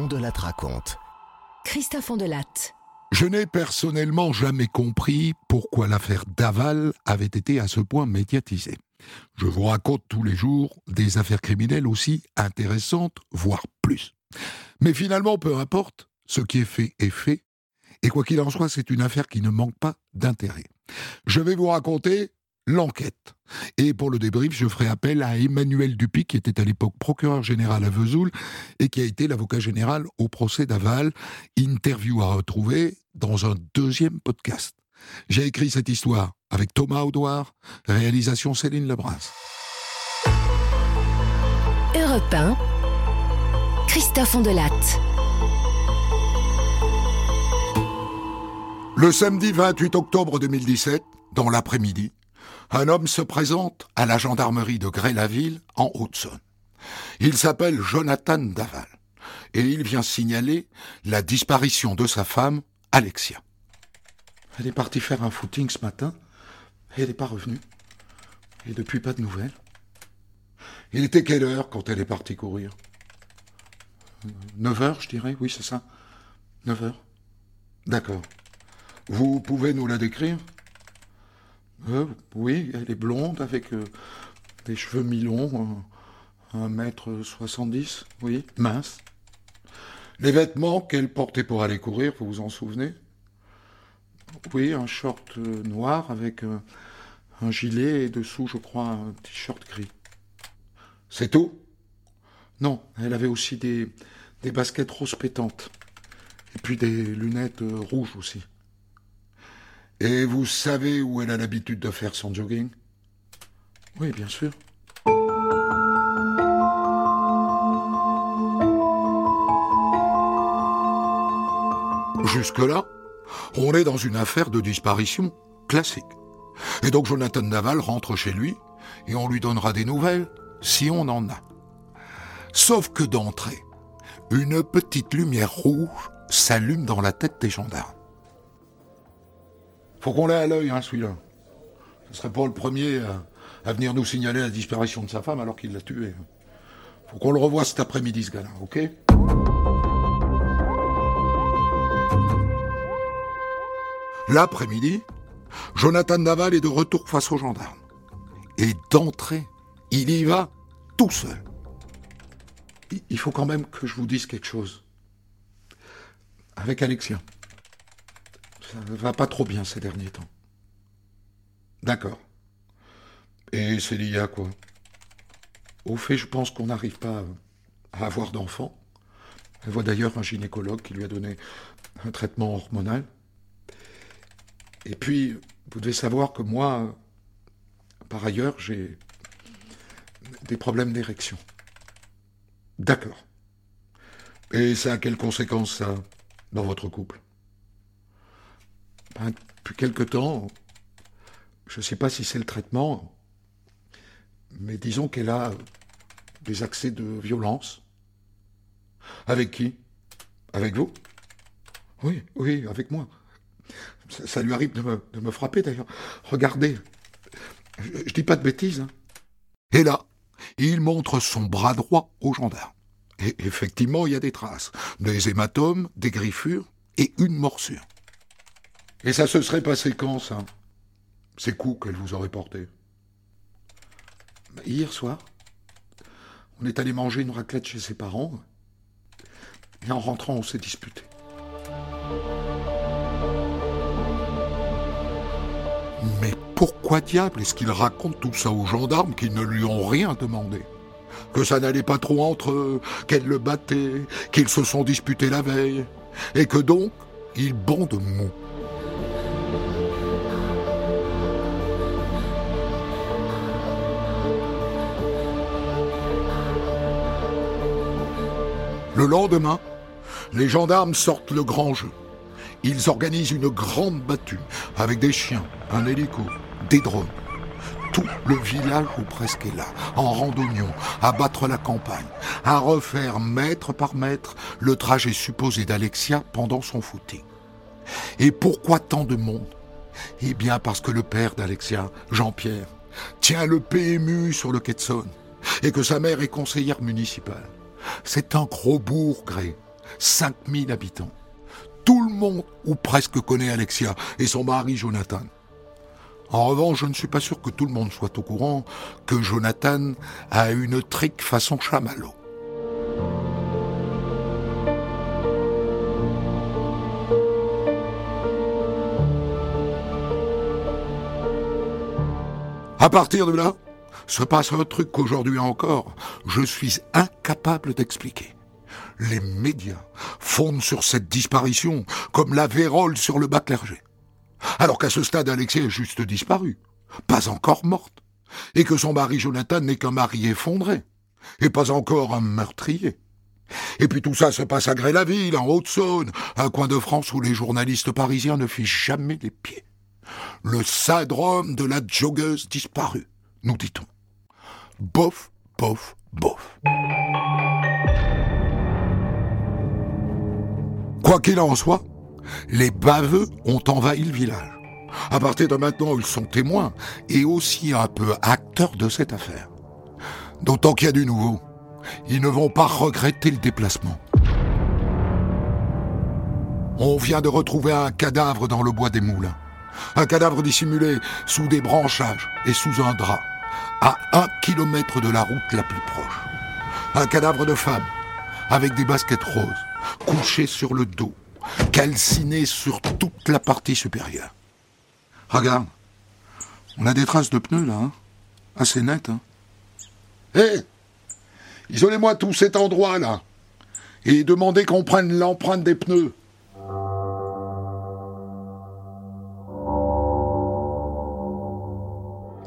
Ondelat raconte. Christophe Ondelat. Je n'ai personnellement jamais compris pourquoi l'affaire Daval avait été à ce point médiatisée. Je vous raconte tous les jours des affaires criminelles aussi intéressantes, voire plus. Mais finalement, peu importe, ce qui est fait est fait, et quoi qu'il en soit, c'est une affaire qui ne manque pas d'intérêt. Je vais vous raconter l'enquête. Et pour le débrief, je ferai appel à Emmanuel Dupuy, qui était à l'époque procureur général à Vesoul et qui a été l'avocat général au procès d'Aval. Interview à retrouver dans un deuxième podcast. J'ai écrit cette histoire avec Thomas Audouard, réalisation Céline Lebras. Europe 1. Christophe Ondelat. Le samedi 28 octobre 2017, dans l'après-midi, un homme se présente à la gendarmerie de Gré-la-Ville, en Haute-Saône. Il s'appelle Jonathan Daval et il vient signaler la disparition de sa femme, Alexia. Elle est partie faire un footing ce matin et elle n'est pas revenue. Et depuis, pas de nouvelles. Il était quelle heure quand elle est partie courir? 9 heures, je dirais, oui, c'est ça. 9 heures. D'accord. Vous pouvez nous la décrire? Euh, Oui, elle est blonde avec euh, des cheveux mi-longs, un mètre soixante-dix, oui, mince. Les vêtements qu'elle portait pour aller courir, vous vous en souvenez? Oui, un short euh, noir avec un gilet et dessous, je crois, un t-shirt gris. C'est tout? Non, elle avait aussi des, des baskets rose pétantes. Et puis des lunettes rouges aussi. Et vous savez où elle a l'habitude de faire son jogging? Oui, bien sûr. Jusque-là, on est dans une affaire de disparition classique. Et donc Jonathan Naval rentre chez lui et on lui donnera des nouvelles si on en a. Sauf que d'entrée, une petite lumière rouge s'allume dans la tête des gendarmes. Faut qu'on l'ait à l'œil, hein, celui-là. Ce serait pas le premier à, venir nous signaler la disparition de sa femme alors qu'il l'a tuée. Faut qu'on le revoie cet après-midi, ce gars-là, ok? L'après-midi, Jonathan Naval est de retour face aux gendarmes. Et d'entrée, il y va tout seul. Il faut quand même que je vous dise quelque chose. Avec Alexia. Ça ne va pas trop bien ces derniers temps. D'accord. Et c'est lié à quoi? Au fait, je pense qu'on n'arrive pas à avoir d'enfant. Elle voit d'ailleurs un gynécologue qui lui a donné un traitement hormonal. Et puis, vous devez savoir que moi, par ailleurs, j'ai des problèmes d'érection. D'accord. Et ça a quelles conséquences, ça, dans votre couple? Depuis quelque temps, je ne sais pas si c'est le traitement, mais disons qu'elle a des accès de violence. Avec qui? Avec vous? Oui, oui, avec moi. Ça, lui arrive de me, frapper d'ailleurs. Regardez, je, ne dis pas de bêtises. Hein. Et là, il montre son bras droit au gendarme. Et effectivement, il y a des traces. Des hématomes, des griffures et une morsure. Et ça se serait passé quand, ça? Ces coups qu'elle vous aurait portés? Hier soir. On est allé manger une raclette chez ses parents. Et en rentrant, on s'est disputé. Mais pourquoi diable est-ce qu'il raconte tout ça aux gendarmes qui ne lui ont rien demandé? Que ça n'allait pas trop entre eux, qu'elle le battait, qu'ils se sont disputés la veille, et que donc, il bondent mou. Le lendemain, les gendarmes sortent le grand jeu. Ils organisent une grande battue avec des chiens, un hélico, des drones. Tout le village ou presque est là, en randonnion, à battre la campagne, à refaire mètre par mètre le trajet supposé d'Alexia pendant son footing. Et pourquoi tant de monde? Eh bien parce que le père d'Alexia, Jean-Pierre, tient le PMU sur le quai et que sa mère est conseillère municipale. C'est un gros bourg, 5000 habitants. Tout le monde, ou presque, connaît Alexia et son mari Jonathan. En revanche, je ne suis pas sûr que tout le monde soit au courant que Jonathan a une trique façon chamallow. À partir de là, se passe un truc qu'aujourd'hui encore, je suis incapable d'expliquer. Les médias fondent sur cette disparition comme la vérole sur le bas clergé. Alors qu'à ce stade, Alexia est juste disparue, pas encore morte, et que son mari Jonathan n'est qu'un mari effondré, et pas encore un meurtrier. Et puis tout ça se passe à Gré-la-Ville, en Haute-Saône, un coin de France où les journalistes parisiens ne fichent jamais les pieds. Le syndrome de la joggeuse disparue, nous dit-on. Bof, bof, bof. Quoi qu'il en soit, les baveux ont envahi le village. À partir de maintenant, ils sont témoins et aussi un peu acteurs de cette affaire. D'autant qu'il y a du nouveau. Ils ne vont pas regretter le déplacement. On vient de retrouver un cadavre dans le bois des moulins. Un cadavre dissimulé sous des branchages et sous un drap, à un kilomètre de la route la plus proche. Un cadavre de femme, avec des baskets roses, couché sur le dos, calciné sur toute la partie supérieure. Regarde, on a des traces de pneus là, hein assez nettes. Hein Hé Isolez-moi tout cet endroit là et demandez qu'on prenne l'empreinte des pneus.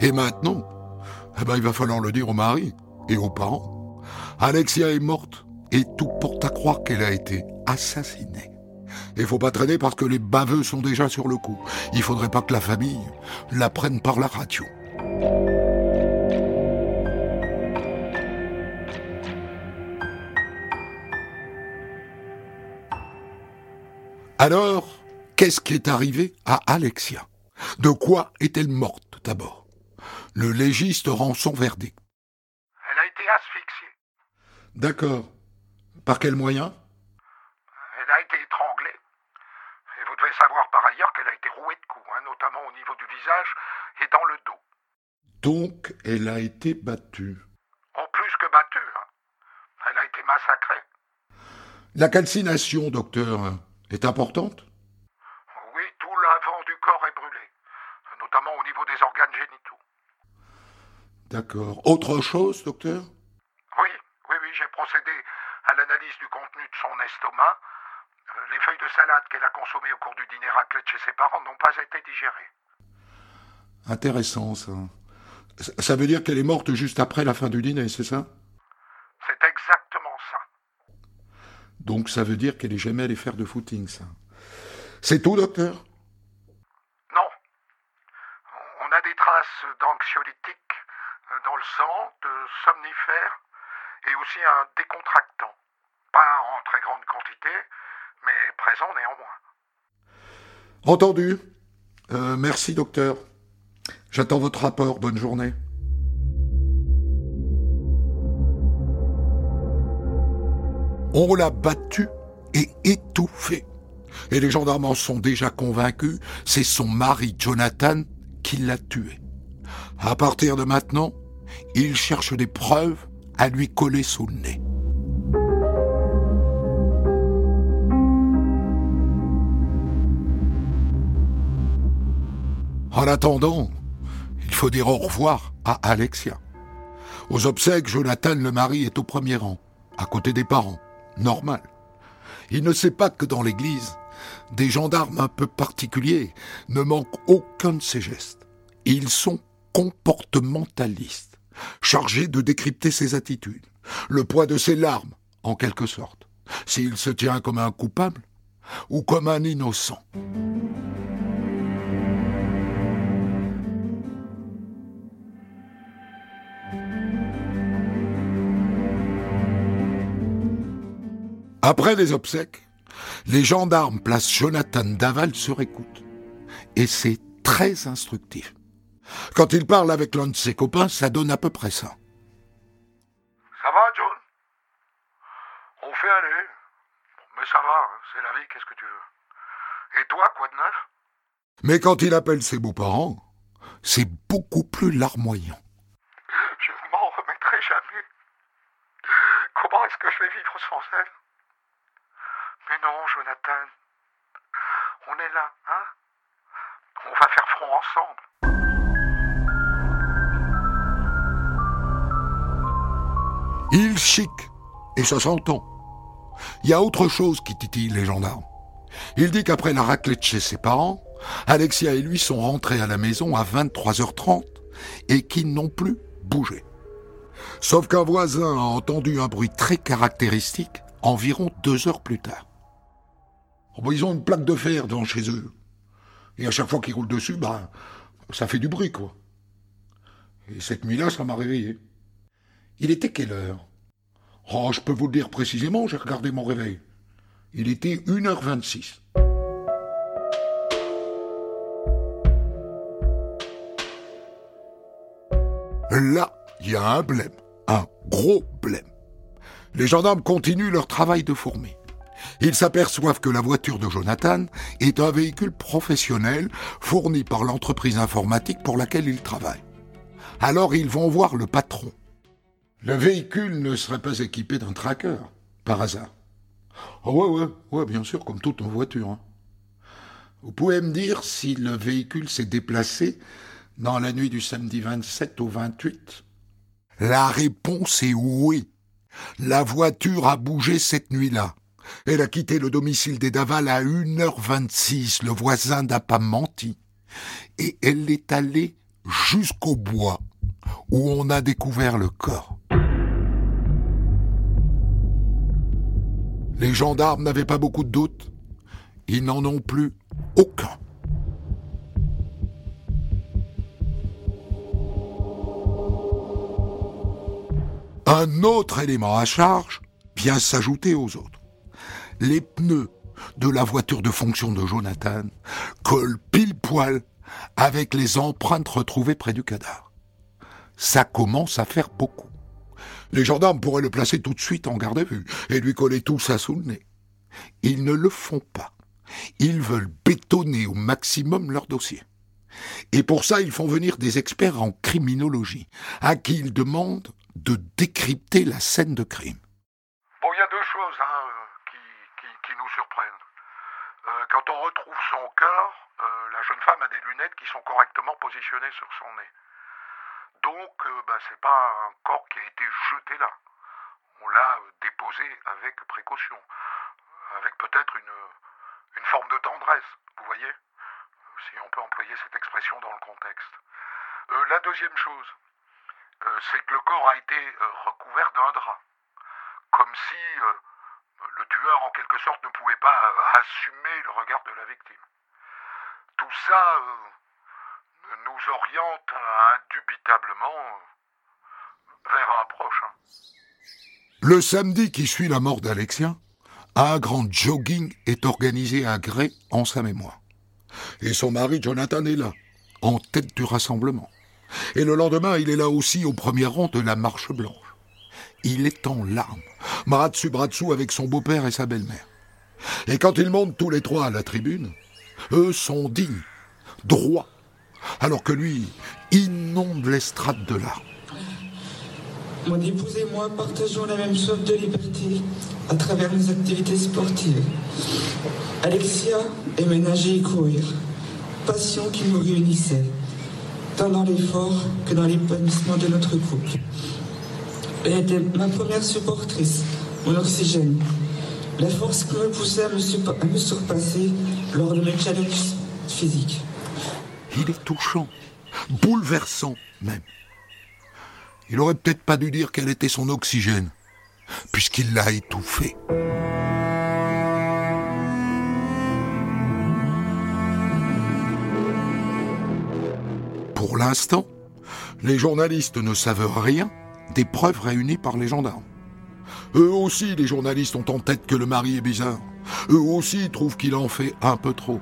Et maintenant, eh ben, il va falloir le dire au mari et aux parents. Alexia est morte et tout porte à croire qu'elle a été assassinée. Il faut pas traîner parce que les baveux sont déjà sur le coup. Il faudrait pas que la famille la prenne par la radio. Alors, qu'est-ce qui est arrivé à Alexia? De quoi est-elle morte d'abord? Le légiste rend son verdict. Elle a été asphyxiée. D'accord. Par quel moyen? Elle a été étranglée. Et vous devez savoir par ailleurs qu'elle a été rouée de coups, hein, notamment au niveau du visage et dans le dos. Donc, elle a été battue. En plus que battue, hein. Elle a été massacrée. La calcination, docteur, est importante Oui, tout l'avant du corps est brûlé, notamment au niveau des organes génitaux. D'accord. Autre chose, docteur? Oui, oui, oui, j'ai procédé à l'analyse du contenu de son estomac. Euh, Les feuilles de salade qu'elle a consommées au cours du dîner raclé de chez ses parents n'ont pas été digérées. Intéressant, ça. Ça- Ça veut dire qu'elle est morte juste après la fin du dîner, c'est ça? C'est exactement ça. Donc ça veut dire qu'elle est jamais allée faire de footing, ça. C'est tout, docteur Non. On a des traces d'anxiolytiques euh, dans le sang, de somnifères et aussi un décontractant. Pas en très grande quantité, mais présent néanmoins. Entendu. Euh, merci, docteur. J'attends votre rapport. Bonne journée. On l'a battu et étouffé. Et les gendarmes en sont déjà convaincus, c'est son mari Jonathan qui l'a tué. À partir de maintenant, ils cherchent des preuves à lui coller sous le nez. En attendant, il faut dire au revoir à Alexia. Aux obsèques, Jonathan le mari est au premier rang, à côté des parents. Normal. Il ne sait pas que dans l'église, des gendarmes un peu particuliers ne manquent aucun de ses gestes. Ils sont comportementalistes, chargés de décrypter ses attitudes, le poids de ses larmes, en quelque sorte, s'il se tient comme un coupable ou comme un innocent. Après les obsèques, les gendarmes placent Jonathan Daval sur écoute. Et c'est très instructif. Quand il parle avec l'un de ses copains, ça donne à peu près ça. Ça va, John? On fait aller. Mais ça va, hein, c'est la vie, qu'est-ce que tu veux? Et toi, quoi de neuf? Mais quand il appelle ses beaux-parents, c'est beaucoup plus larmoyant. Je ne m'en remettrai jamais. Comment est-ce que je vais vivre sans elle? Mais non, Jonathan. On est là, hein? On va faire front ensemble. Il chic, et ça s'entend. Il y a autre chose qui titille les gendarmes. Il dit qu'après la raclée de chez ses parents, Alexia et lui sont rentrés à la maison à 23h30 et qu'ils n'ont plus bougé. Sauf qu'un voisin a entendu un bruit très caractéristique environ deux heures plus tard. Oh, bah, ils ont une plaque de fer devant chez eux. Et à chaque fois qu'ils roulent dessus, bah, ça fait du bruit, quoi. Et cette nuit-là, ça m'a réveillé. Il était quelle heure? Oh, je peux vous le dire précisément, j'ai regardé mon réveil. Il était 1h26. Là, il y a un blême, un gros blême. Les gendarmes continuent leur travail de fourmi. Ils s'aperçoivent que la voiture de Jonathan est un véhicule professionnel fourni par l'entreprise informatique pour laquelle il travaille. Alors ils vont voir le patron. Le véhicule ne serait pas équipé d'un tracker, par hasard. Oh ouais, ouais, ouais, bien sûr, comme toute voiture. Hein. Vous pouvez me dire si le véhicule s'est déplacé dans la nuit du samedi 27 au 28 La réponse est oui. La voiture a bougé cette nuit-là. Elle a quitté le domicile des Daval à 1h26. Le voisin n'a pas menti. Et elle est allée jusqu'au bois où on a découvert le corps. Les gendarmes n'avaient pas beaucoup de doutes. Ils n'en ont plus aucun. Un autre élément à charge vient s'ajouter aux autres. Les pneus de la voiture de fonction de Jonathan collent pile poil avec les empreintes retrouvées près du cadavre. Ça commence à faire beaucoup. Les gendarmes pourraient le placer tout de suite en garde à vue et lui coller tout ça sous le nez. Ils ne le font pas. Ils veulent bétonner au maximum leur dossier. Et pour ça, ils font venir des experts en criminologie, à qui ils demandent de décrypter la scène de crime. Bon, il y a deux choses hein, qui, qui, qui, nous surprennent. Euh, quand on retrouve son corps, euh, la jeune femme a des lunettes qui sont correctement positionnées sur son nez. Donc, euh, bah, c'est pas un corps qui a été jeté là. On l'a déposé avec précaution, avec peut-être une, une forme de tendresse, vous voyez Si on peut employer cette expression dans le contexte. Euh, la deuxième chose, euh, c'est que le corps a été euh, recouvert d'un drap. Comme si euh, le tueur, en quelque sorte, ne pouvait pas assumer le regard de la victime. Tout ça euh, nous oriente indubitablement vers un prochain. Le samedi qui suit la mort d'Alexia, un grand jogging est organisé à Grès en sa mémoire. Et son mari Jonathan est là, en tête du rassemblement. Et le lendemain, il est là aussi au premier rang de la marche blanche. Il est en larmes, bras dessous avec son beau-père et sa belle-mère. Et quand ils montent tous les trois à la tribune, eux sont dignes, droits, alors que lui inonde l'estrade de larmes. Mon épouse et moi partageons la même soif de liberté à travers nos activités sportives. Alexia aimait nager et courir, passion qui nous réunissait, tant dans l'effort que dans l'épanouissement de notre couple. Elle était ma première supportrice, mon oxygène, la force qui me poussait à me, surpasser lors de mes challenges physiques. Il est touchant, bouleversant même. Il aurait peut-être pas dû dire quel était son oxygène, puisqu'il l'a étouffé. Pour l'instant, les journalistes ne savent rien des preuves réunies par les gendarmes. Eux aussi, les journalistes ont en tête que le mari est bizarre. Eux aussi trouvent qu'il en fait un peu trop.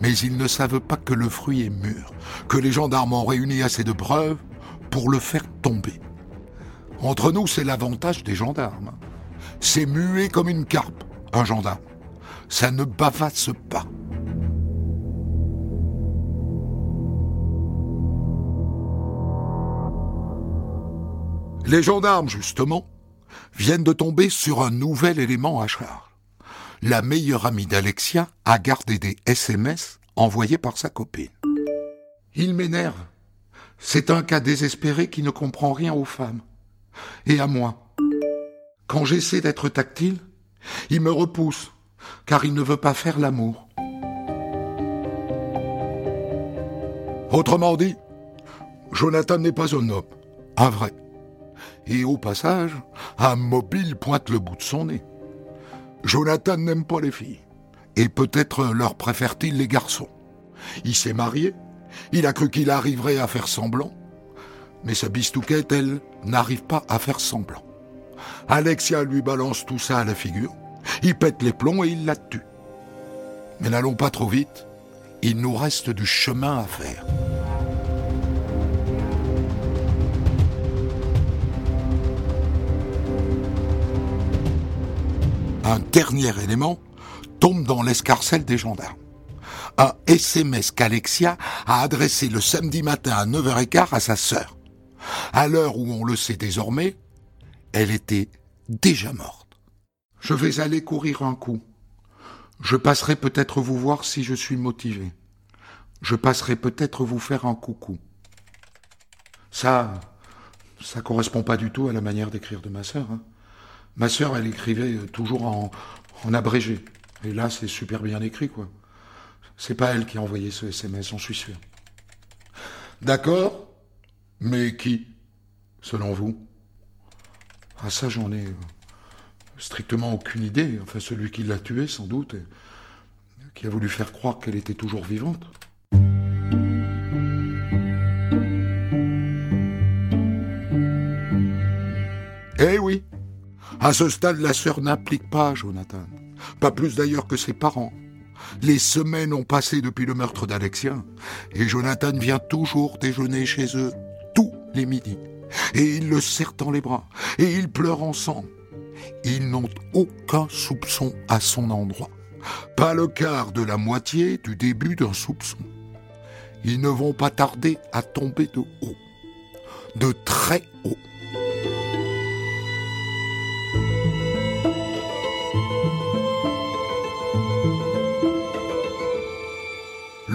Mais ils ne savent pas que le fruit est mûr, que les gendarmes ont réuni assez de preuves pour le faire tomber. Entre nous, c'est l'avantage des gendarmes. C'est muet comme une carpe, un gendarme. Ça ne bavasse pas. Les gendarmes, justement, viennent de tomber sur un nouvel élément à charge. La meilleure amie d'Alexia a gardé des SMS envoyés par sa copine. Il m'énerve. C'est un cas désespéré qui ne comprend rien aux femmes. Et à moi. Quand j'essaie d'être tactile, il me repousse, car il ne veut pas faire l'amour. Autrement dit, Jonathan n'est pas un homme, un vrai. Et au passage, un mobile pointe le bout de son nez. Jonathan n'aime pas les filles. Et peut-être leur préfère-t-il les garçons. Il s'est marié, il a cru qu'il arriverait à faire semblant, mais sa bistouquette, elle, n'arrive pas à faire semblant. Alexia lui balance tout ça à la figure, il pète les plombs et il la tue. Mais n'allons pas trop vite, il nous reste du chemin à faire. Un dernier élément tombe dans l'escarcelle des gendarmes. Un SMS qu'Alexia a adressé le samedi matin à 9h15 à sa sœur. À l'heure où on le sait désormais, elle était déjà morte. Je vais aller courir un coup. Je passerai peut-être vous voir si je suis motivé. Je passerai peut-être vous faire un coucou. Ça, ça correspond pas du tout à la manière d'écrire de ma sœur. Hein. Ma sœur, elle écrivait toujours en, abrégé. Et là, c'est super bien écrit, quoi. C'est pas elle qui a envoyé ce SMS, j'en suis sûr. D'accord, mais qui, selon vous? Ah ça, j'en ai euh, strictement aucune idée. Enfin, celui qui l'a tuée, sans doute, qui a voulu faire croire qu'elle était toujours vivante. Eh oui, à ce stade, la sœur n'implique pas Jonathan. Pas plus d'ailleurs que ses parents. Les semaines ont passé depuis le meurtre d'Alexia, et Jonathan vient toujours déjeuner chez eux tous les midis. Et ils le serrent dans les bras, et ils pleurent ensemble. Ils n'ont aucun soupçon à son endroit. Pas le quart de la moitié du début d'un soupçon. Ils ne vont pas tarder à tomber de haut. De très haut.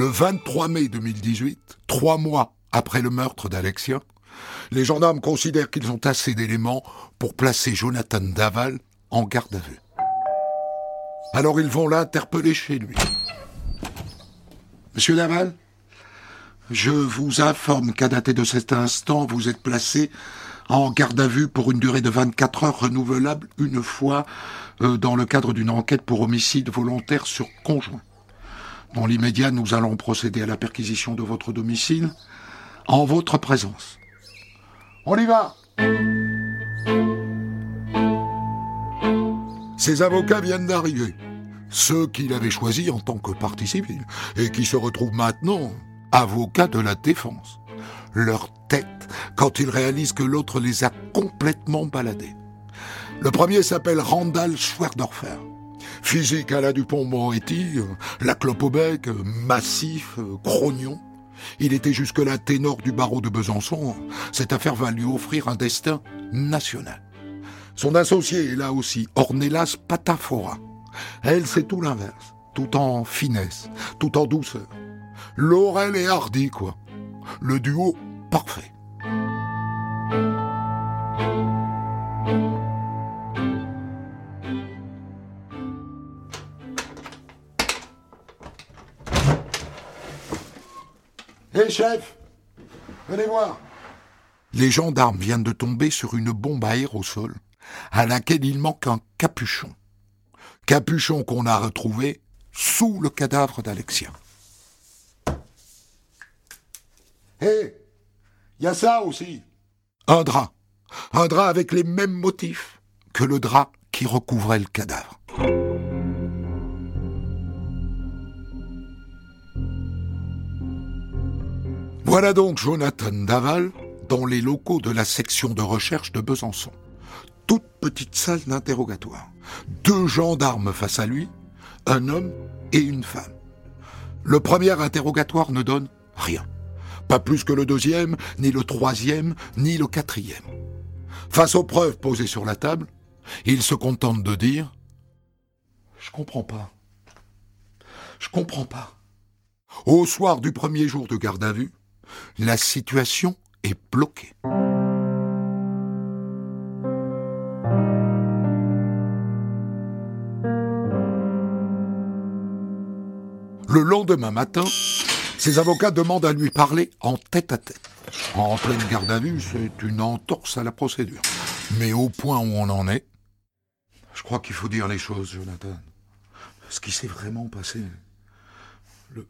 Le 23 mai 2018, trois mois après le meurtre d'Alexia, les gendarmes considèrent qu'ils ont assez d'éléments pour placer Jonathan Daval en garde à vue. Alors ils vont l'interpeller chez lui. Monsieur Daval, je vous informe qu'à dater de cet instant, vous êtes placé en garde à vue pour une durée de 24 heures renouvelable une fois euh, dans le cadre d'une enquête pour homicide volontaire sur conjoint. Dans l'immédiat, nous allons procéder à la perquisition de votre domicile en votre présence. On y va Ces avocats viennent d'arriver. Ceux qu'il avait choisis en tant que partie civile et qui se retrouvent maintenant avocats de la défense. Leur tête quand ils réalisent que l'autre les a complètement baladés. Le premier s'appelle Randall Schwerdorfer. Physique à la Dupont-Moretti, euh, la clope au bec, euh, massif, euh, grognon. Il était jusque-là ténor du barreau de Besançon. Cette affaire va lui offrir un destin national. Son associé est là aussi, Ornelas Patafora. Elle, c'est tout l'inverse. Tout en finesse, tout en douceur. Laurel et Hardy, quoi. Le duo parfait. Hé chef Venez voir Les gendarmes viennent de tomber sur une bombe à aérosol à laquelle il manque un capuchon. Capuchon qu'on a retrouvé sous le cadavre d'Alexia. Hé Il y a ça aussi Un drap. Un drap avec les mêmes motifs que le drap qui recouvrait le cadavre. Voilà donc Jonathan Daval dans les locaux de la section de recherche de Besançon. toute petite salle d'interrogatoire. Deux gendarmes face à lui, un homme et une femme. Le premier interrogatoire ne donne rien. Pas plus que le deuxième, ni le troisième, ni le quatrième. Face aux preuves posées sur la table, il se contente de dire ⁇ Je comprends pas. Je comprends pas. Au soir du premier jour de garde à vue, la situation est bloquée. Le lendemain matin, ses avocats demandent à lui parler en tête à tête. En pleine garde à vue, c'est une entorse à la procédure. Mais au point où on en est, je crois qu'il faut dire les choses, Jonathan. Ce qui s'est vraiment passé.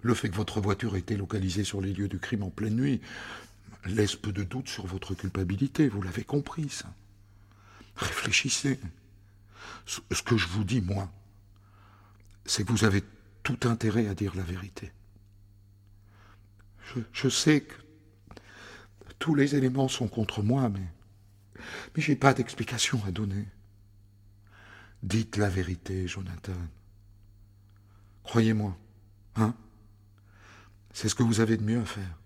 Le, fait que votre voiture ait été localisée sur les lieux du crime en pleine nuit laisse peu de doute sur votre culpabilité. Vous l'avez compris, ça. Réfléchissez. Ce que je vous dis, moi, c'est que vous avez tout intérêt à dire la vérité. Je, sais que tous les éléments sont contre moi, mais, mais j'ai pas d'explication à donner. Dites la vérité, Jonathan. Croyez-moi, hein C'est ce que vous avez de mieux à faire.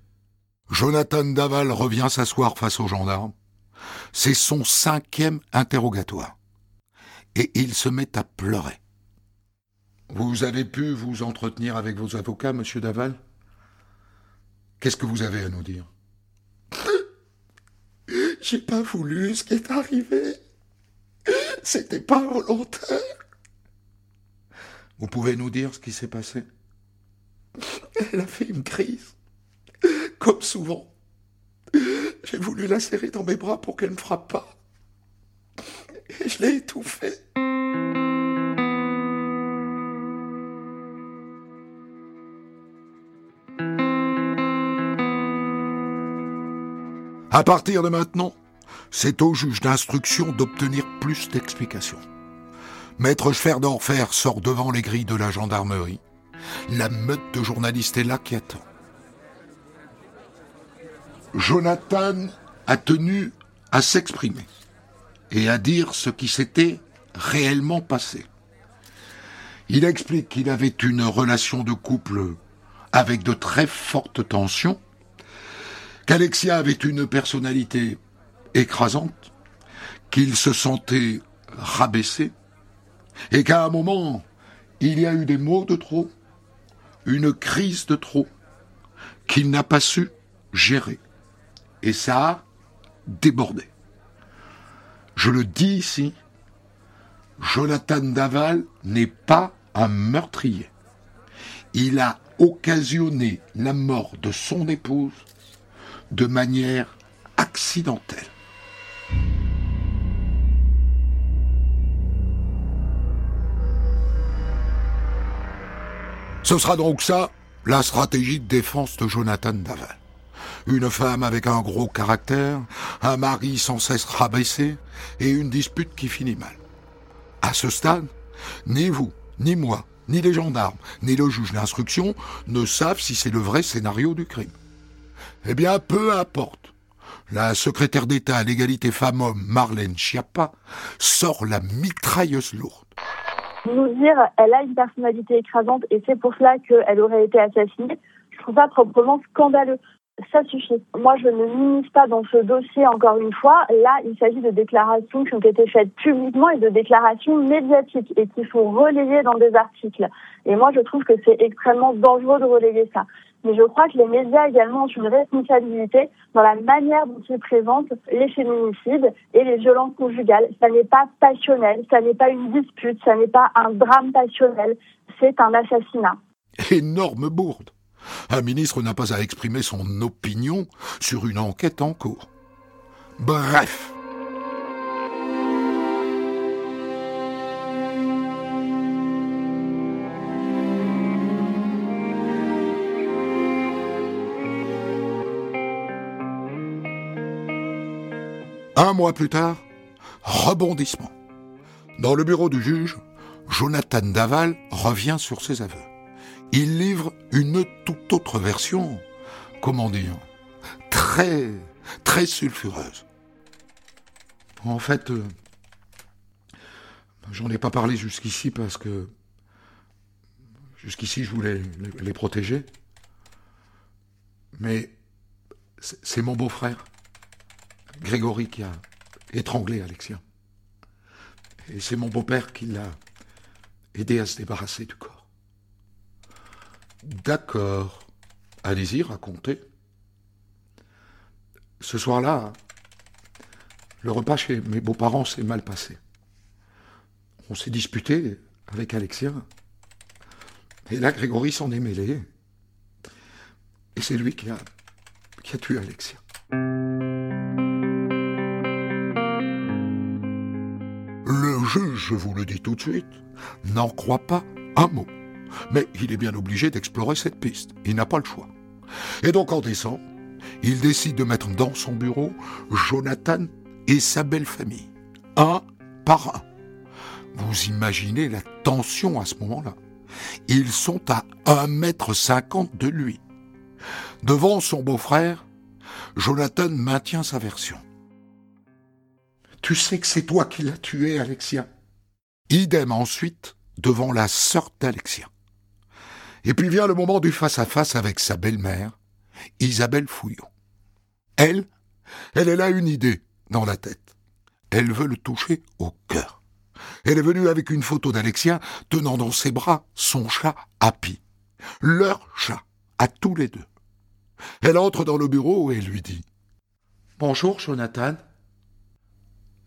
Jonathan Daval revient s'asseoir face aux gendarmes. C'est son cinquième interrogatoire. Et il se met à pleurer. Vous avez pu vous entretenir avec vos avocats, monsieur Daval? Qu'est-ce que vous avez à nous dire? J'ai pas voulu ce qui est arrivé. C'était pas volontaire. Vous pouvez nous dire ce qui s'est passé? Elle a fait une crise. Comme souvent. J'ai voulu la serrer dans mes bras pour qu'elle ne frappe pas. Et je l'ai étouffée. À partir de maintenant, c'est au juge d'instruction d'obtenir plus d'explications. Maître Schferdorfer sort devant les grilles de la gendarmerie. La meute de journalistes est là qui attend. Jonathan a tenu à s'exprimer et à dire ce qui s'était réellement passé. Il explique qu'il avait une relation de couple avec de très fortes tensions qu'Alexia avait une personnalité écrasante, qu'il se sentait rabaissé, et qu'à un moment, il y a eu des mots de trop, une crise de trop, qu'il n'a pas su gérer. Et ça a débordé. Je le dis ici, Jonathan Daval n'est pas un meurtrier. Il a occasionné la mort de son épouse de manière accidentelle. Ce sera donc ça, la stratégie de défense de Jonathan Daval. Une femme avec un gros caractère, un mari sans cesse rabaissé, et une dispute qui finit mal. À ce stade, ni vous, ni moi, ni les gendarmes, ni le juge d'instruction ne savent si c'est le vrai scénario du crime. Eh bien, peu importe. La secrétaire d'État à l'égalité femmes-hommes, Marlène Schiappa, sort la mitrailleuse lourde. Nous dire elle a une personnalité écrasante et c'est pour cela qu'elle aurait été assassinée, je trouve ça proprement scandaleux. Ça suffit. Moi, je ne m'immisce pas dans ce dossier encore une fois. Là, il s'agit de déclarations qui ont été faites publiquement et de déclarations médiatiques et qui sont relayées dans des articles. Et moi, je trouve que c'est extrêmement dangereux de relayer ça. Mais je crois que les médias également ont une responsabilité dans la manière dont ils présentent les féminicides et les violences conjugales. Ça n'est pas passionnel, ça n'est pas une dispute, ça n'est pas un drame passionnel, c'est un assassinat. Énorme bourde. Un ministre n'a pas à exprimer son opinion sur une enquête en cours. Bref. Un mois plus tard, rebondissement. Dans le bureau du juge, Jonathan Daval revient sur ses aveux. Il livre une toute autre version, comment dire, très, très sulfureuse. En fait, euh, J'en ai pas parlé jusqu'ici parce que jusqu'ici je voulais les protéger. Mais c'est mon beau-frère, Grégory, qui a étranglé Alexia. Et c'est mon beau-père qui l'a aidé à se débarrasser du corps. D'accord. Allez-y, racontez. Ce soir-là, le repas chez mes beaux-parents s'est mal passé. On s'est disputé avec Alexia. Et là, Grégory s'en est mêlé. Et c'est lui qui a, qui a tué Alexia. Juge, je vous le dis tout de suite, n'en croit pas un mot. Mais il est bien obligé d'explorer cette piste. Il n'a pas le choix. Et donc en décembre, il décide de mettre dans son bureau Jonathan et sa belle famille, un par un. Vous imaginez la tension à ce moment-là. Ils sont à 1 mètre cinquante de lui. Devant son beau-frère, Jonathan maintient sa version. Tu sais que c'est toi qui l'as tué, Alexia. Idem ensuite devant la sœur d'Alexia. Et puis vient le moment du face-à-face avec sa belle-mère, Isabelle Fouillon. Elle, elle, elle a une idée dans la tête. Elle veut le toucher au cœur. Elle est venue avec une photo d'Alexia tenant dans ses bras son chat Happy. Leur chat, à tous les deux. Elle entre dans le bureau et lui dit Bonjour, Jonathan.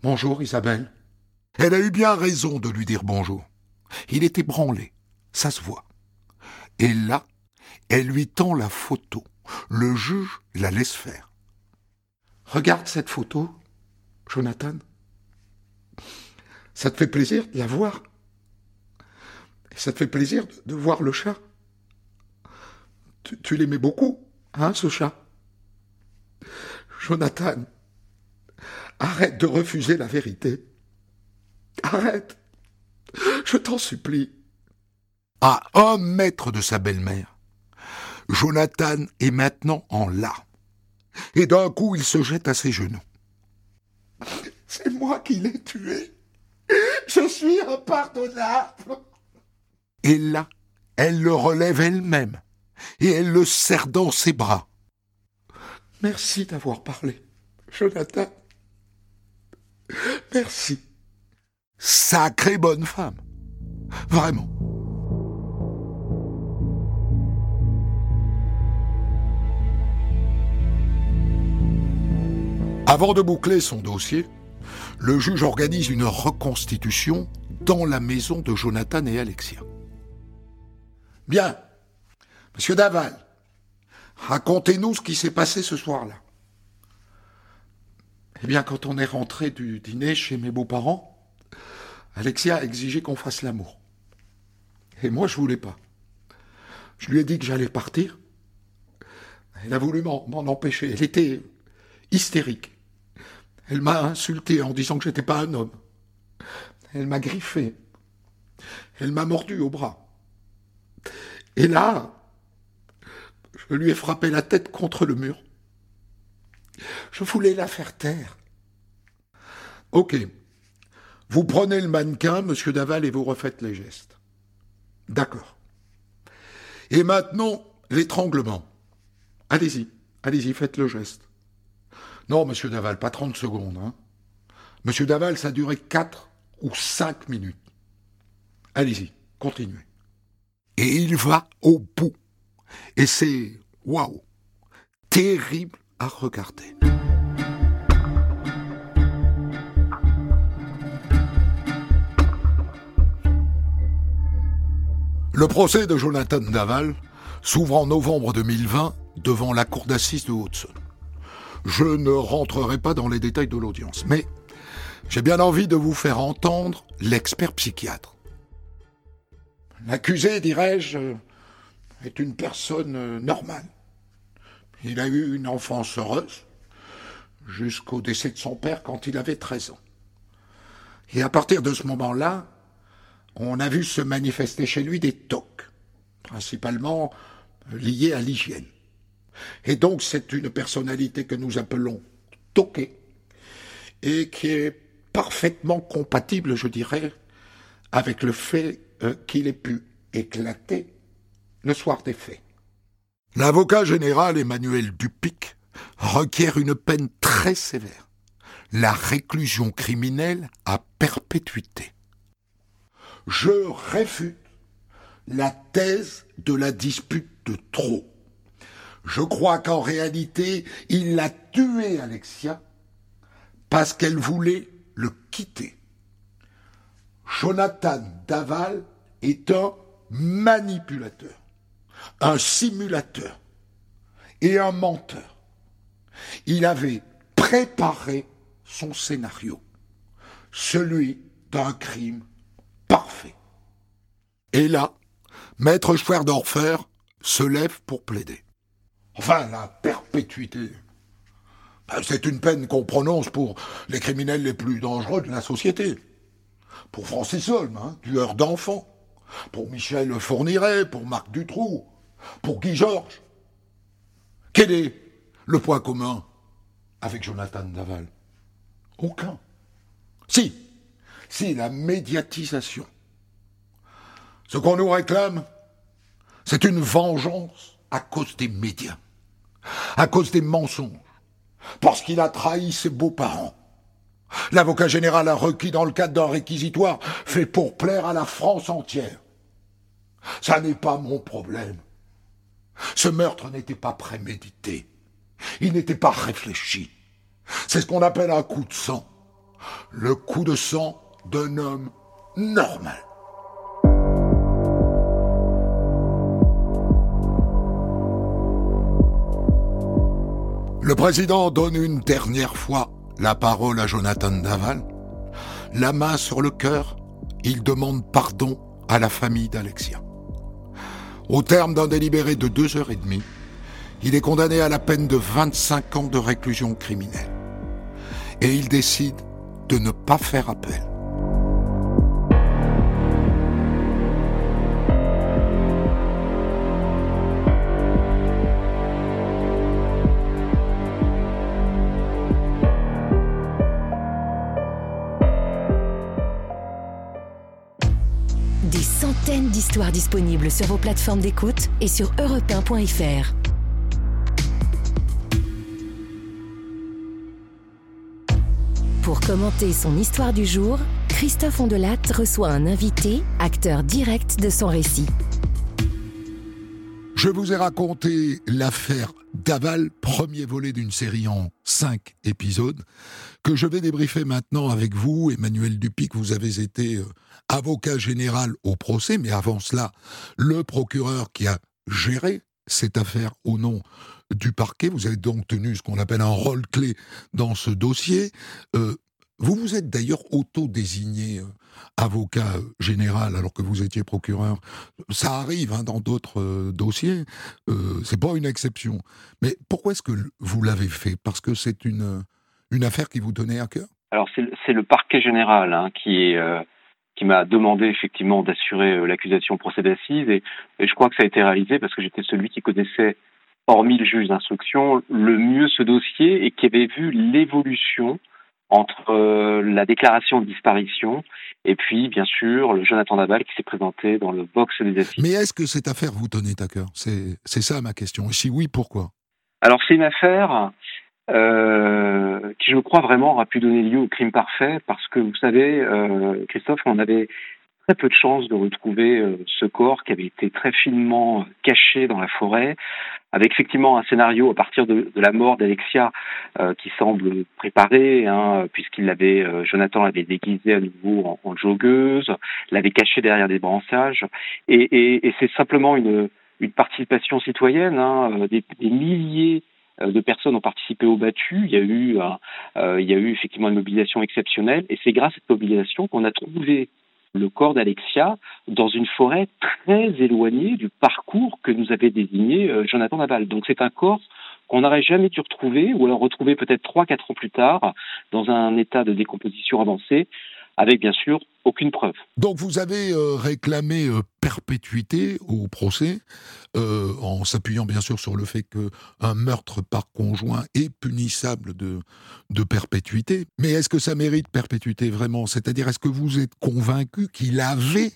Bonjour, Isabelle. Elle a eu bien raison de lui dire bonjour. Il était branlé, ça se voit. Et là, elle lui tend la photo. Le juge la laisse faire. Regarde cette photo, Jonathan. Ça te fait plaisir de la voir? Ça te fait plaisir de, voir le chat? Tu, tu l'aimais beaucoup, hein, ce chat? Jonathan, arrête de refuser la vérité. Arrête. Je t'en supplie. À un mètre de sa belle-mère, Jonathan est maintenant en larmes. Et d'un coup, il se jette à ses genoux. C'est moi qui l'ai tué. Je suis impardonnable. Et là, elle le relève elle-même et elle le serre dans ses bras. Merci d'avoir parlé, Jonathan. Merci. Sacrée bonne femme. Vraiment. Avant de boucler son dossier, le juge organise une reconstitution dans la maison de Jonathan et Alexia. Bien. Monsieur Daval, racontez-nous ce qui s'est passé ce soir-là. Eh bien, quand on est rentré du dîner chez mes beaux-parents, Alexia a exigé qu'on fasse l'amour. Et moi, je voulais pas. Je lui ai dit que j'allais partir. Elle a voulu m'en empêcher. Elle était hystérique. Elle m'a insulté en disant que j'étais pas un homme. Elle m'a griffé. Elle m'a mordu au bras. Et là, je lui ai frappé la tête contre le mur. Je voulais la faire taire. Ok. Vous prenez le mannequin, monsieur Daval, et vous refaites les gestes. D'accord. Et maintenant, l'étranglement. Allez-y, allez-y, faites le geste. Non, monsieur Daval, pas 30 secondes. Hein. Monsieur Daval, ça a duré 4 ou 5 minutes. Allez-y, continuez. Et il va au bout. Et c'est, waouh, terrible à regarder. Le procès de Jonathan Daval s'ouvre en novembre 2020 devant la cour d'assises de Haute-Saône. Je ne rentrerai pas dans les détails de l'audience, mais j'ai bien envie de vous faire entendre l'expert psychiatre. L'accusé, dirais-je, est une personne normale. Il a eu une enfance heureuse, jusqu'au décès de son père quand il avait 13 ans. Et à partir de ce moment-là, on a vu se manifester chez lui des tocs, principalement liés à l'hygiène. Et donc c'est une personnalité que nous appelons toquée, et qui est parfaitement compatible, je dirais, avec le fait euh, qu'il ait pu éclater le soir des faits. L'avocat général Emmanuel Dupic requiert une peine très sévère, la réclusion criminelle à perpétuité. Je réfute la thèse de la dispute de trop. Je crois qu'en réalité, il a tué Alexia parce qu'elle voulait le quitter. Jonathan Daval est un manipulateur, un simulateur et un menteur. Il avait préparé son scénario, celui d'un crime parfait. Et là, Maître Schwerdorfer se lève pour plaider. Enfin, la perpétuité. Ben, c'est une peine qu'on prononce pour les criminels les plus dangereux de la société. Pour Francis Holm, hein, tueur d'enfants. Pour Michel Fourniret, pour Marc Dutroux, pour Guy Georges. Quel est le point commun avec Jonathan Daval? Aucun. Si, si, la médiatisation. Ce qu'on nous réclame, c'est une vengeance à cause des médias, à cause des mensonges, parce qu'il a trahi ses beaux-parents. L'avocat général a requis dans le cadre d'un réquisitoire fait pour plaire à la France entière. Ça n'est pas mon problème. Ce meurtre n'était pas prémédité. Il n'était pas réfléchi. C'est ce qu'on appelle un coup de sang. Le coup de sang d'un homme normal. Le président donne une dernière fois la parole à Jonathan Daval. La main sur le cœur, il demande pardon à la famille d'Alexia. Au terme d'un délibéré de deux heures et demie, il est condamné à la peine de 25 ans de réclusion criminelle. Et il décide de ne pas faire appel. D'histoires disponibles sur vos plateformes d'écoute et sur europe Pour commenter son histoire du jour, Christophe Ondelat reçoit un invité, acteur direct de son récit. Je vous ai raconté l'affaire Daval, premier volet d'une série en cinq épisodes, que je vais débriefer maintenant avec vous, Emmanuel Dupic. Vous avez été euh, avocat général au procès, mais avant cela, le procureur qui a géré cette affaire au nom du parquet. Vous avez donc tenu ce qu'on appelle un rôle clé dans ce dossier. Euh, vous vous êtes d'ailleurs auto-désigné euh, avocat général alors que vous étiez procureur. Ça arrive hein, dans d'autres euh, dossiers, euh, c'est pas une exception. Mais pourquoi est-ce que vous l'avez fait? Parce que c'est une, une affaire qui vous tenait à cœur? Alors c'est le parquet général hein, qui qui m'a demandé effectivement d'assurer l'accusation au procès d'assises et, et, je crois que ça a été réalisé parce que j'étais celui qui connaissait, hormis le juge d'instruction, le mieux ce dossier et qui avait vu l'évolution entre euh, la déclaration de disparition et puis, bien sûr, le Jonathan Daval qui s'est présenté dans le box des assises. Mais est-ce que cette affaire vous tenait à cœur? C'est ça ma question. Et si oui, pourquoi? Alors, c'est une affaire euh, qui, je crois vraiment, aura pu donner lieu au crime parfait parce que, vous savez, euh, Christophe, on avait très peu de chances de retrouver euh, ce corps qui avait été très finement caché dans la forêt, avec effectivement un scénario à partir de, la mort d'Alexia euh, qui semble préparé, hein, puisqu'il l'avait, Jonathan l'avait déguisé à nouveau en, en joggeuse, l'avait caché derrière des branchages, et, et, et c'est simplement une, une participation citoyenne, hein, des, des milliers de personnes ont participé au battu. Il y a eu, euh, il y a eu effectivement une mobilisation exceptionnelle, et c'est grâce à cette mobilisation qu'on a trouvé le corps d'Alexia dans une forêt très éloignée du parcours que nous avait désigné euh, Jonathan Naval. Donc c'est un corps qu'on n'aurait jamais dû retrouver, ou alors retrouver peut-être trois, quatre ans plus tard, dans un état de décomposition avancée, avec bien sûr aucune preuve. Donc vous avez euh, réclamé euh, perpétuité au procès, euh, en s'appuyant bien sûr sur le fait qu'un meurtre par conjoint est punissable de, de perpétuité. Mais est-ce que ça mérite perpétuité vraiment? C'est-à-dire, est-ce que vous êtes convaincu qu'il avait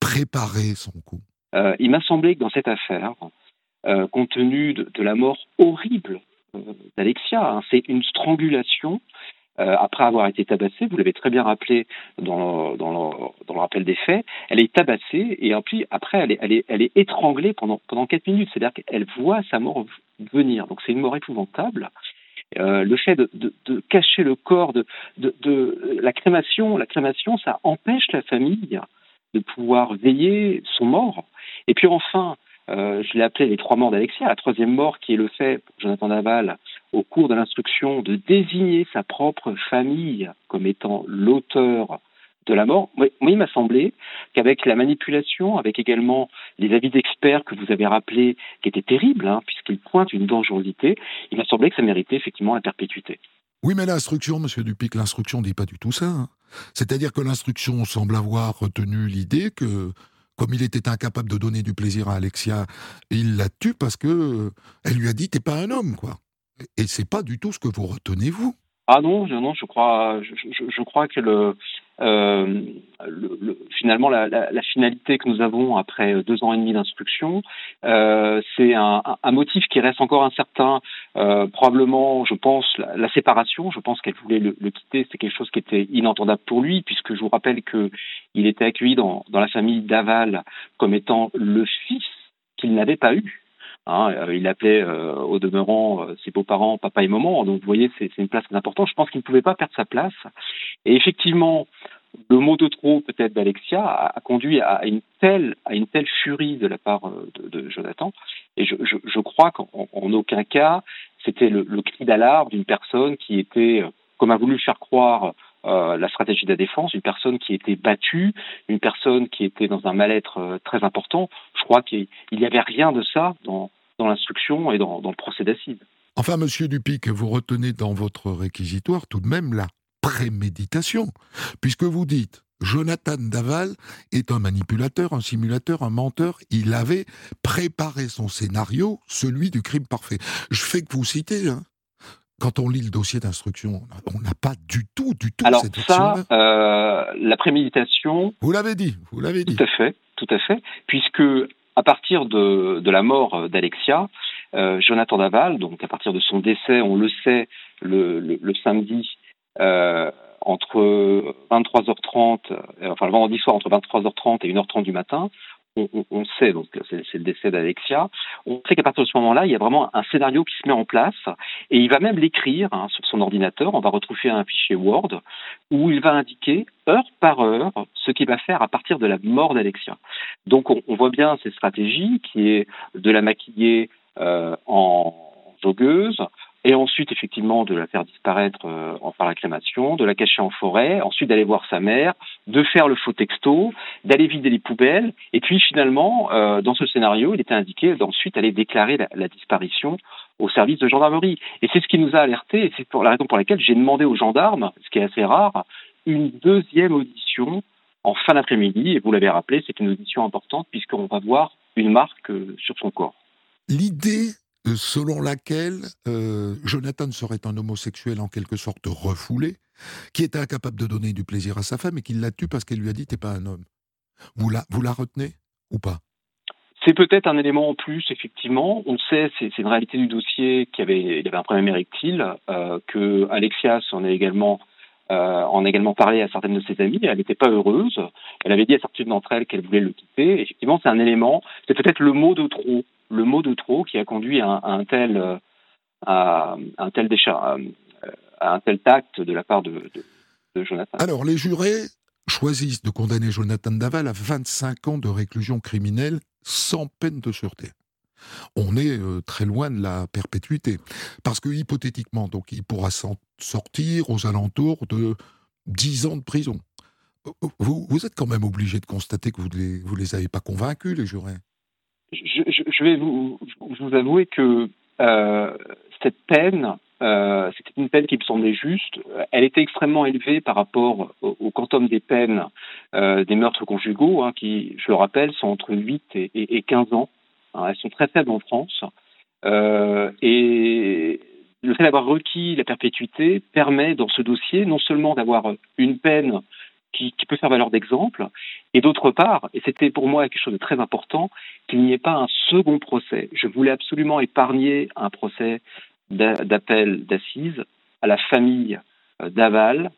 préparé son coup? Il m'a semblé que dans cette affaire, compte tenu de, la mort horrible d'Alexia, hein, c'est une strangulation euh, après avoir été tabassée, vous l'avez très bien rappelé dans le, dans, le, rappel des faits, elle est tabassée et puis après elle est, elle est, elle est étranglée pendant, pendant 4 minutes, c'est-à-dire qu'elle voit sa mort venir. Donc c'est une mort épouvantable. Euh, le fait de, de, de, cacher le corps, de, de, de, la crémation, la crémation, ça empêche la famille de pouvoir veiller son mort. Et puis enfin, euh, je l'ai appelé les trois morts d'Alexia, la troisième mort qui est le fait, pour Jonathan Daval, au cours de l'instruction, de désigner sa propre famille comme étant l'auteur de la mort. Moi, il m'a semblé qu'avec la manipulation, avec également les avis d'experts que vous avez rappelés, qui étaient terribles, hein, puisqu'ils pointent une dangerosité, il m'a semblé que ça méritait effectivement la perpétuité. Oui, mais l'instruction, Monsieur Dupic, l'instruction ne dit pas du tout ça. Hein. C'est-à-dire que l'instruction semble avoir retenu l'idée que comme il était incapable de donner du plaisir à Alexia, il la tue parce que euh, elle lui a dit t'es pas un homme, quoi. Et c'est pas du tout ce que vous retenez vous. Ah non, non, je crois, je, crois que le, euh, finalement la, finalité que nous avons après deux ans et demi d'instruction, euh, c'est un, motif qui reste encore incertain. Euh, probablement, je pense, la, séparation. Je pense qu'elle voulait le, quitter. C'est quelque chose qui était inentendable pour lui, puisque je vous rappelle que il était accueilli dans, dans la famille d'Aval comme étant le fils qu'il n'avait pas eu. Hein, euh, il appelait euh, au demeurant euh, ses beaux-parents papa et maman. Donc vous voyez, c'est une place très importante. Je pense qu'il ne pouvait pas perdre sa place. Et effectivement, le mot de trop peut-être d'Alexia a, conduit à une telle furie de la part de, Jonathan. Et je crois qu'en aucun cas c'était le, le, cri d'alarme d'une personne qui était, comme a voulu le faire croire euh, la stratégie de la défense, une personne qui était battue, une personne qui était dans un mal-être euh, très important. Je crois qu'il n'y avait rien de ça dans, l'instruction et dans, le procès d'assises. Enfin, Monsieur Dupic, vous retenez dans votre réquisitoire tout de même la préméditation, puisque vous dites Jonathan Daval est un manipulateur, un simulateur, un menteur. Il avait préparé son scénario, celui du crime parfait. Je fais que vous citez, hein quand on lit le dossier d'instruction, on n'a pas du tout, du tout Alors cette ça, euh, la préméditation. Vous l'avez dit, vous l'avez dit. Tout à fait, tout à fait, puisque à partir de, de la mort d'Alexia, euh, Jonathan Daval, donc à partir de son décès, on le sait, le, le, le samedi euh, entre 23h30, euh, enfin le vendredi soir entre 23h30 et 1h30 du matin, on, sait, donc c'est le décès d'Alexia, on sait qu'à partir de ce moment-là, il y a vraiment un scénario qui se met en place et il va même l'écrire hein, sur son ordinateur. On va retrouver un fichier Word où il va indiquer heure par heure ce qu'il va faire à partir de la mort d'Alexia. Donc on, voit bien ces stratégies qui est de la maquiller euh, en joggeuse, et ensuite effectivement de la faire disparaître euh, par la crémation, de la cacher en forêt, ensuite d'aller voir sa mère, de faire le faux texto, d'aller vider les poubelles, et puis finalement, euh, dans ce scénario, il était indiqué d'ensuite aller déclarer la, disparition au service de gendarmerie. Et c'est ce qui nous a alertés, et c'est pour la raison pour laquelle j'ai demandé aux gendarmes, ce qui est assez rare, une deuxième audition en fin d'après-midi, et vous l'avez rappelé, c'est une audition importante puisqu'on va voir une marque euh, sur son corps. L'idée selon laquelle euh, Jonathan serait un homosexuel en quelque sorte refoulé, qui était incapable de donner du plaisir à sa femme et qui l'a tué parce qu'elle lui a dit t'es pas un homme. Vous la, vous la retenez ou pas? C'est peut-être un élément en plus, effectivement. On sait, c'est une réalité du dossier qu'il y avait, avait un problème érectile, euh, que Alexias en a également euh, en a également parlé à certaines de ses amies. Elle n'était pas heureuse. Elle avait dit à certaines d'entre elles qu'elle voulait le quitter. Effectivement, c'est un élément. C'est peut-être le mot de trop le mot de trop qui a conduit à, un tel euh, à, un tel à, un tel tact de la part de, Jonathan. Alors les jurés choisissent de condamner Jonathan Daval à 25 ans de réclusion criminelle sans peine de sûreté. On est euh, très loin de la perpétuité. Parce que hypothétiquement, donc, il pourra sortir aux alentours de 10 ans de prison. Vous, vous êtes quand même obligé de constater que vous ne les, avez pas convaincus, les jurés je, je, vais vous, vous avouer que euh, cette peine euh, c'était une peine qui me semblait juste. Elle était extrêmement élevée par rapport au, quantum des peines euh, des meurtres conjugaux, hein, qui, je le rappelle, sont entre 8 et, et, 15 ans. Hein, elles sont très faibles en France. Euh, et le fait d'avoir requis la perpétuité permet, dans ce dossier, non seulement d'avoir une peine qui, peut faire valeur d'exemple, et d'autre part, et c'était pour moi quelque chose de très important, qu'il n'y ait pas un second procès. Je voulais absolument épargner un procès d'appel d'assises à la famille euh, d'Aval,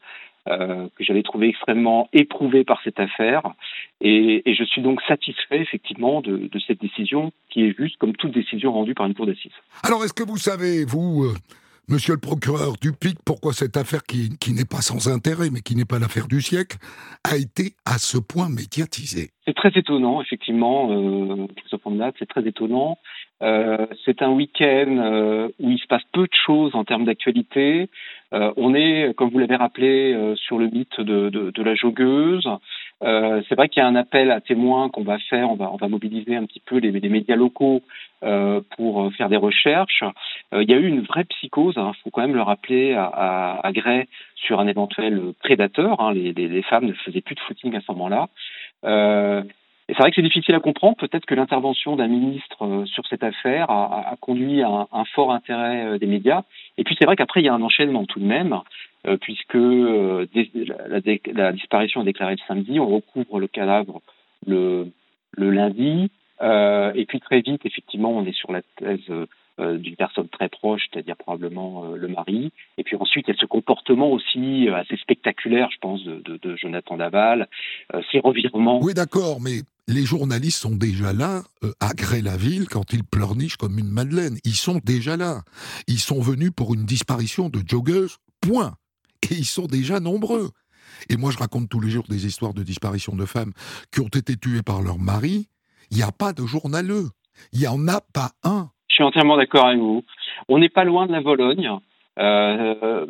euh, que j'avais trouvé extrêmement éprouvé par cette affaire. Et, et je suis donc satisfait effectivement de, de, cette décision qui est juste comme toute décision rendue par une cour d'assises. Alors est-ce que vous savez, vous, euh, Monsieur le procureur Dupic, pourquoi cette affaire qui, qui n'est pas sans intérêt, mais qui n'est pas l'affaire du siècle, a été à ce point médiatisée? C'est très étonnant, effectivement, euh, c'est très étonnant. Euh, c'est un week-end euh, où il se passe peu de choses en termes d'actualité. Euh, on est, comme vous l'avez rappelé, euh, sur le mythe de, la joggeuse. Euh, c'est vrai qu'il y a un appel à témoins qu'on va faire. On va, mobiliser un petit peu les, médias locaux pour faire des recherches. il y a eu une vraie psychose, il hein, faut quand même le rappeler, à, Grès sur un éventuel prédateur. Hein. Les, femmes ne faisaient plus de footing à ce moment-là. Et c'est vrai que c'est difficile à comprendre. Peut-être que l'intervention d'un ministre euh, sur cette affaire a, conduit à un, fort intérêt euh, des médias. Et puis c'est vrai qu'après il y a un enchaînement tout de même, euh, puisque la, disparition est déclarée le samedi, on recouvre le cadavre le, lundi, et puis très vite effectivement on est sur la thèse d'une personne très proche, c'est-à-dire probablement le mari. Et puis ensuite, il y a ce comportement aussi assez spectaculaire, je pense, de, de Jonathan Daval, ces revirements. Oui, d'accord, mais les journalistes sont déjà là, à Grès-la-Ville, quand ils pleurnichent comme une madeleine. Ils sont déjà là. Ils sont venus pour une disparition de joggeuse, point. Et ils sont déjà nombreux. Et moi, je raconte tous les jours des histoires de disparition de femmes qui ont été tuées par leur mari. Il n'y a pas de journaleux. Il n'y en a pas un. Je suis entièrement d'accord avec vous. On n'est pas loin de la Vologne. Euh, euh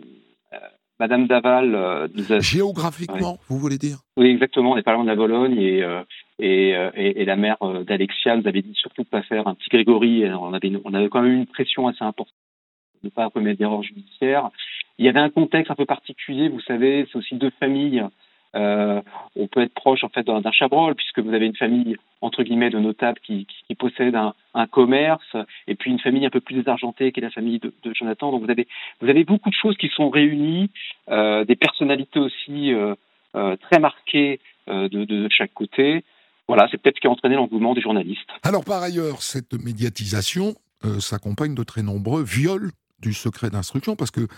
Madame Daval euh, a... Géographiquement, vous voulez dire? Oui, exactement. On n'est pas loin de la Vologne et, euh, et, et, et, la mère d'Alexia nous avait dit surtout de pas faire un petit Grégory. On avait, on avait quand même une pression assez importante de ne pas commettre d'erreurs judiciaires. Il y avait un contexte un peu particulier, vous savez, c'est aussi deux familles euh, on peut être proche en fait d'un chabrol puisque vous avez une famille entre guillemets de notables qui, possède un, commerce et puis une famille un peu plus désargentée qui est la famille de, Jonathan. Donc vous avez vous avez beaucoup de choses qui sont réunies, euh, des personnalités aussi euh, très marquées de, de, chaque côté. Voilà, c'est peut-être ce qui a entraîné l'engouement des journalistes. Alors par ailleurs, cette médiatisation s'accompagne de très nombreux viols du secret d'instruction parce que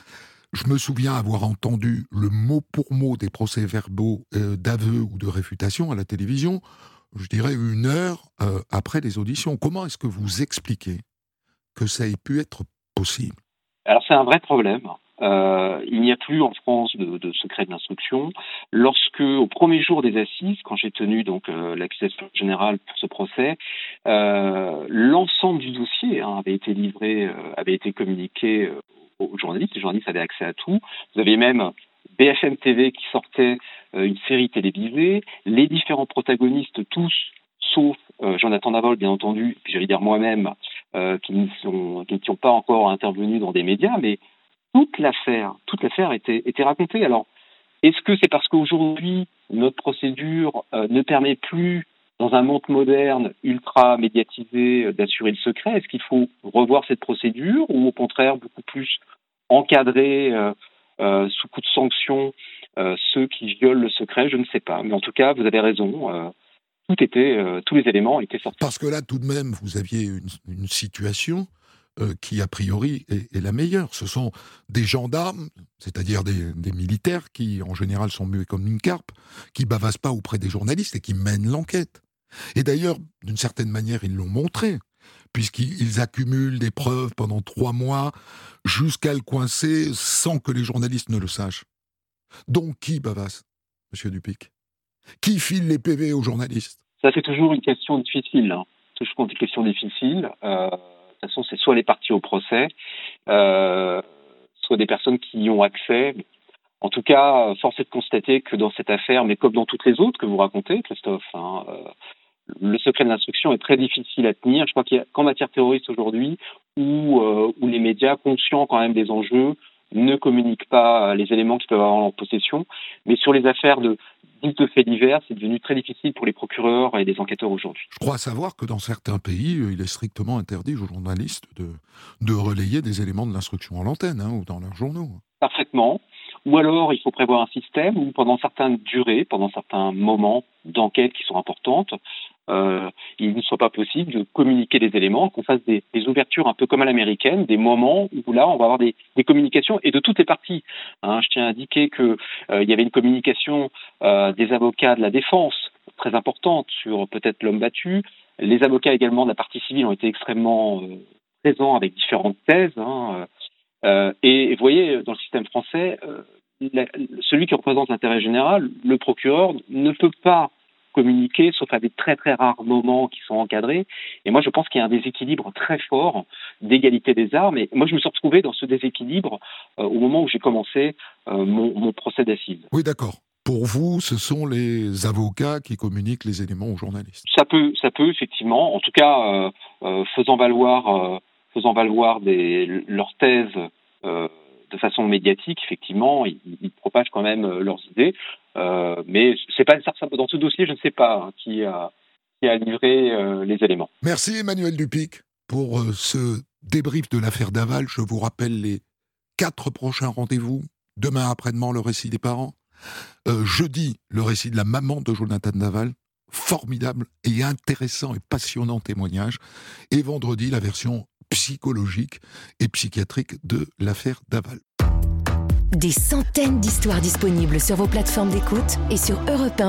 je me souviens avoir entendu le mot pour mot des procès-verbaux euh, d'aveu ou de réfutation à la télévision, je dirais une heure euh, après les auditions. Comment est-ce que vous expliquez que ça ait pu être possible? Alors c'est un vrai problème. Euh, il n'y a plus en France de, de secret d'instruction. Lorsque, au premier jour des assises, quand j'ai tenu donc euh, l'accusation générale pour ce procès, euh, l'ensemble du dossier hein, avait été livré, avait été communiqué aux journalistes. Les journalistes avaient accès à tout. Vous aviez même BFM TV qui sortait euh, une série télévisée. Les différents protagonistes, tous, sauf euh, Jonathan Davol, bien entendu, puis j'allais dire moi-même, euh, qui n'ont pas encore intervenu dans des médias, mais toute l'affaire, toute l'affaire était, racontée. Alors, est-ce que c'est parce qu'aujourd'hui notre procédure ne permet plus dans un monde moderne ultra médiatisé euh, d'assurer le secret Est-ce qu'il faut revoir cette procédure ou au contraire beaucoup plus encadrer euh, euh, sous coup de sanction ceux qui violent le secret? Je ne sais pas. Mais en tout cas, vous avez raison. Tout était, tous les éléments étaient sortis. Parce que là, tout de même, vous aviez une, situation qui a priori est, est, la meilleure. Ce sont des gendarmes, c'est-à-dire des, des, militaires qui en général sont muets comme une carpe, qui bavassent pas auprès des journalistes et qui mènent l'enquête. Et d'ailleurs, d'une certaine manière, ils l'ont montré, puisqu'ils accumulent des preuves pendant trois mois jusqu'à le coincer sans que les journalistes ne le sachent. Donc qui bavasse, Monsieur Dupic? Qui file les PV aux journalistes? Ça, c'est toujours une question difficile. Hein. Toujours une question difficile. Euh, de toute façon, c'est soit les parties au procès, euh, soit des personnes qui y ont accès. En tout cas, force est de constater que dans cette affaire, mais comme dans toutes les autres que vous racontez, Christophe, hein, euh, le secret de l'instruction est très difficile à tenir. Je crois qu'en matière terroriste aujourd'hui, où, où les médias, conscients quand même des enjeux, ne communiquent pas les éléments qu'ils peuvent avoir en possession. Mais sur les affaires de de faits divers, c'est devenu très difficile pour les procureurs et les enquêteurs aujourd'hui. Je crois savoir que dans certains pays, il est strictement interdit aux journalistes de, de relayer des éléments de l'instruction en l'antenne hein, ou dans leurs journaux. Parfaitement. Ou alors, il faut prévoir un système où, pendant certaines durées, pendant certains moments d'enquête qui sont importantes, euh, il ne soit pas possible de communiquer des éléments, qu'on fasse des, ouvertures un peu comme à l'américaine, des moments où là, on va avoir des, communications et de toutes les parties. Hein, je tiens à indiquer qu'il euh, y avait une communication euh, des avocats de la défense très importante sur peut-être l'homme battu. Les avocats également de la partie civile ont été extrêmement présents avec différentes thèses. Hein, et, vous voyez, dans le système français, celui qui représente l'intérêt général, le procureur, ne peut pas communiquer, sauf à des très très rares moments qui sont encadrés. Et moi, je pense qu'il y a un déséquilibre très fort d'égalité des armes. Et moi, je me suis retrouvé dans ce déséquilibre euh, au moment où j'ai commencé euh, mon, procès d'assises. Oui, d'accord. Pour vous, ce sont les avocats qui communiquent les éléments aux journalistes. Ça peut, ça peut effectivement. En tout cas, euh, faisant valoir, faisant valoir des, leurs thèses de façon médiatique, effectivement, ils, propagent quand même euh, leurs idées. Euh, mais c'est pas dans ce dossier, je ne sais pas hein, qui, a, qui a livré euh, les éléments. Merci Emmanuel Dupic pour ce débrief de l'affaire Daval. Je vous rappelle les quatre prochains rendez-vous. Demain après-demain, le récit des parents. Jeudi, le récit de la maman de Jonathan Daval. Formidable et intéressant et passionnant témoignage. Et vendredi, la version psychologique et psychiatrique de l'affaire Daval. Des centaines d'histoires disponibles sur vos plateformes d'écoute et sur europe